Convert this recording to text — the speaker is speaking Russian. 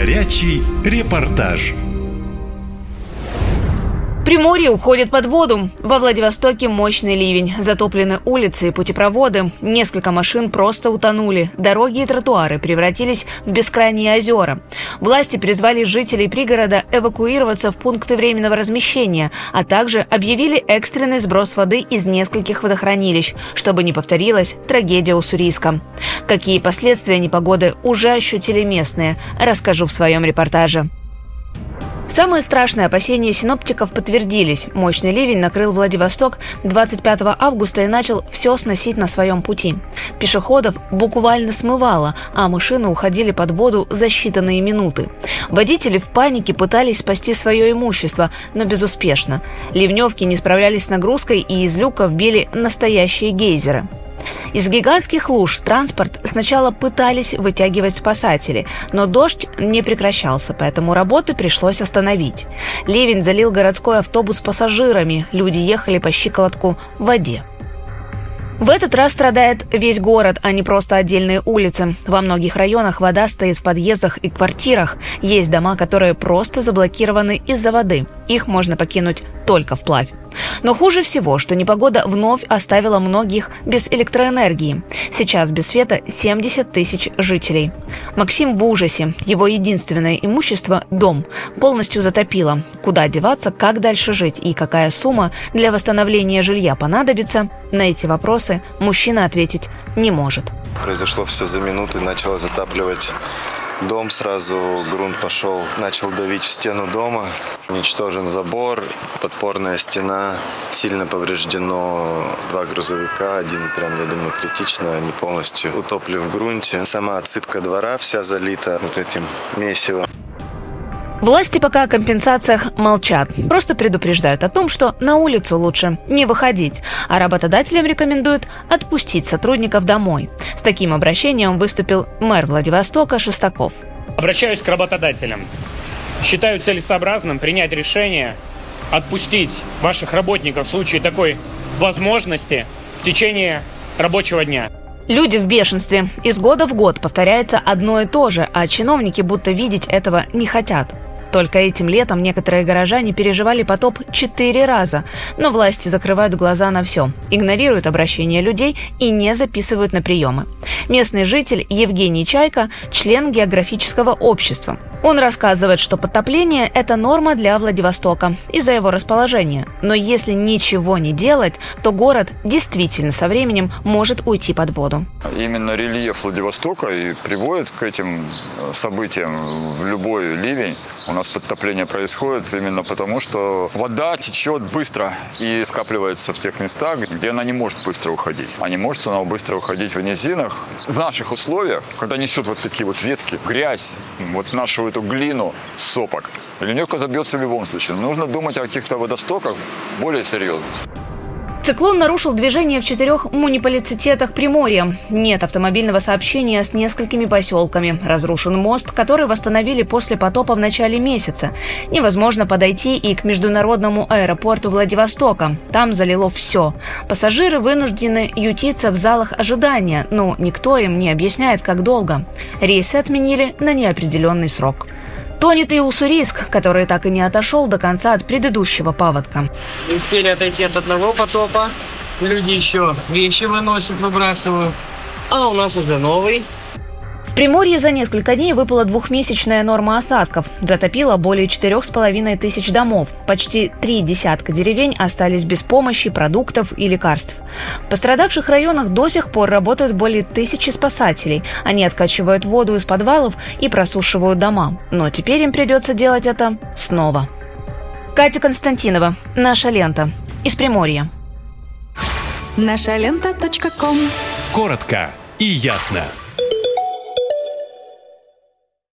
Горячий репортаж. Приморье уходит под воду. Во Владивостоке мощный ливень. Затоплены улицы и путепроводы. Несколько машин просто утонули. Дороги и тротуары превратились в бескрайние озера. Власти призвали жителей пригорода эвакуироваться в пункты временного размещения, а также объявили экстренный сброс воды из нескольких водохранилищ, чтобы не повторилась трагедия Уссурийска. Какие последствия непогоды уже ощутили местные, расскажу в своем репортаже. Самые страшные опасения синоптиков подтвердились. Мощный ливень накрыл Владивосток 25 августа и начал все сносить на своем пути. Пешеходов буквально смывало, а машины уходили под воду за считанные минуты. Водители в панике пытались спасти свое имущество, но безуспешно. Ливневки не справлялись с нагрузкой и из люка вбили настоящие гейзеры. Из гигантских луж транспорт сначала пытались вытягивать спасатели, но дождь не прекращался, поэтому работы пришлось остановить. Ливень залил городской автобус пассажирами, люди ехали по щиколотку в воде. В этот раз страдает весь город, а не просто отдельные улицы. Во многих районах вода стоит в подъездах и квартирах. Есть дома, которые просто заблокированы из-за воды. Их можно покинуть только вплавь. Но хуже всего, что непогода вновь оставила многих без электроэнергии. Сейчас без света 70 тысяч жителей. Максим в ужасе. Его единственное имущество – дом. Полностью затопило. Куда деваться, как дальше жить и какая сумма для восстановления жилья понадобится – на эти вопросы мужчина ответить не может. Произошло все за минуты, начало затапливать дом сразу, грунт пошел, начал давить в стену дома. Уничтожен забор, подпорная стена, сильно повреждено два грузовика, один прям, я думаю, критично, они полностью утопли в грунте. Сама отсыпка двора вся залита вот этим месивом. Власти пока о компенсациях молчат. Просто предупреждают о том, что на улицу лучше не выходить, а работодателям рекомендуют отпустить сотрудников домой. С таким обращением выступил мэр Владивостока Шестаков. Обращаюсь к работодателям. Считаю целесообразным принять решение отпустить ваших работников в случае такой возможности в течение рабочего дня. Люди в бешенстве. Из года в год повторяется одно и то же, а чиновники будто видеть этого не хотят. Только этим летом некоторые горожане переживали потоп четыре раза, но власти закрывают глаза на все, игнорируют обращения людей и не записывают на приемы. Местный житель Евгений Чайка – член географического общества. Он рассказывает, что подтопление – это норма для Владивостока из-за его расположения. Но если ничего не делать, то город действительно со временем может уйти под воду. Именно рельеф Владивостока и приводит к этим э, событиям в любой ливень. У нас подтопление происходит именно потому, что вода течет быстро и скапливается в тех местах, где она не может быстро уходить. А не может она быстро уходить в низинах. В наших условиях, когда несет вот такие вот ветки, грязь, вот нашу эту глину сопок, ливневка забьется в любом случае. Нужно думать о каких-то водостоках более серьезно. Циклон нарушил движение в четырех муниципалитетах Приморья. Нет автомобильного сообщения с несколькими поселками. Разрушен мост, который восстановили после потопа в начале месяца. Невозможно подойти и к международному аэропорту Владивостока. Там залило все. Пассажиры вынуждены ютиться в залах ожидания, но никто им не объясняет, как долго. Рейсы отменили на неопределенный срок. Тонет и Уссурийск, который так и не отошел до конца от предыдущего паводка. Успели отойти от одного потопа, люди еще вещи выносят, выбрасывают, а у нас уже новый. Приморье за несколько дней выпала двухмесячная норма осадков. Затопило более четырех с половиной тысяч домов. Почти три десятка деревень остались без помощи, продуктов и лекарств. В пострадавших районах до сих пор работают более тысячи спасателей. Они откачивают воду из подвалов и просушивают дома. Но теперь им придется делать это снова. Катя Константинова. Наша лента. Из Приморья. Наша лента. Коротко и ясно.